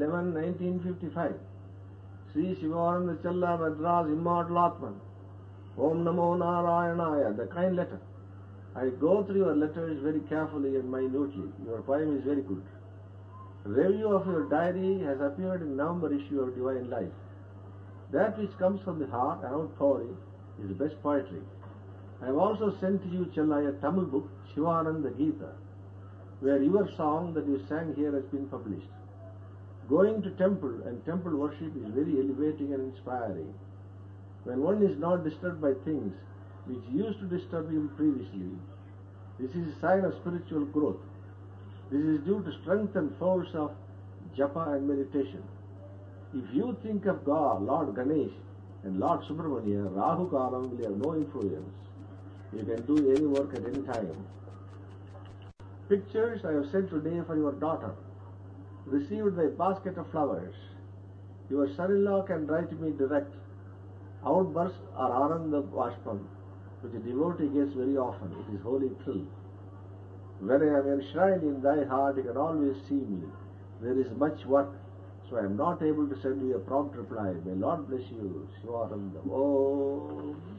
11, 1955. Sri Shivananda Challa Madras Immortal Atman. Om Namo Narayanaya, the kind letter. I go through your letters very carefully and minutely. Your poem is very good. Review of your diary has appeared in November issue of Divine Life. That which comes from the heart, and outpouring, is the best poetry. I have also sent to you, Chella, a Tamil book, Shivananda Gita, where your song that you sang here has been published. Going to temple and temple worship is very elevating and inspiring. When one is not disturbed by things which used to disturb him previously, this is a sign of spiritual growth. This is due to strength and force of japa and meditation. If you think of God, Lord Ganesh, and Lord Subramania, Rahu Kalam will have no influence. You can do any work at any time. Pictures I have sent today for your daughter, received a basket of flowers. Your son-in-law can write me direct. Outbursts are Ananda Vashpam, which a devotee gets very often. It is holy thrill. When I am enshrined in thy heart, you can always see me. There is much work, so I am not able to send you a prompt reply. May Lord bless you. Shivananda. Om.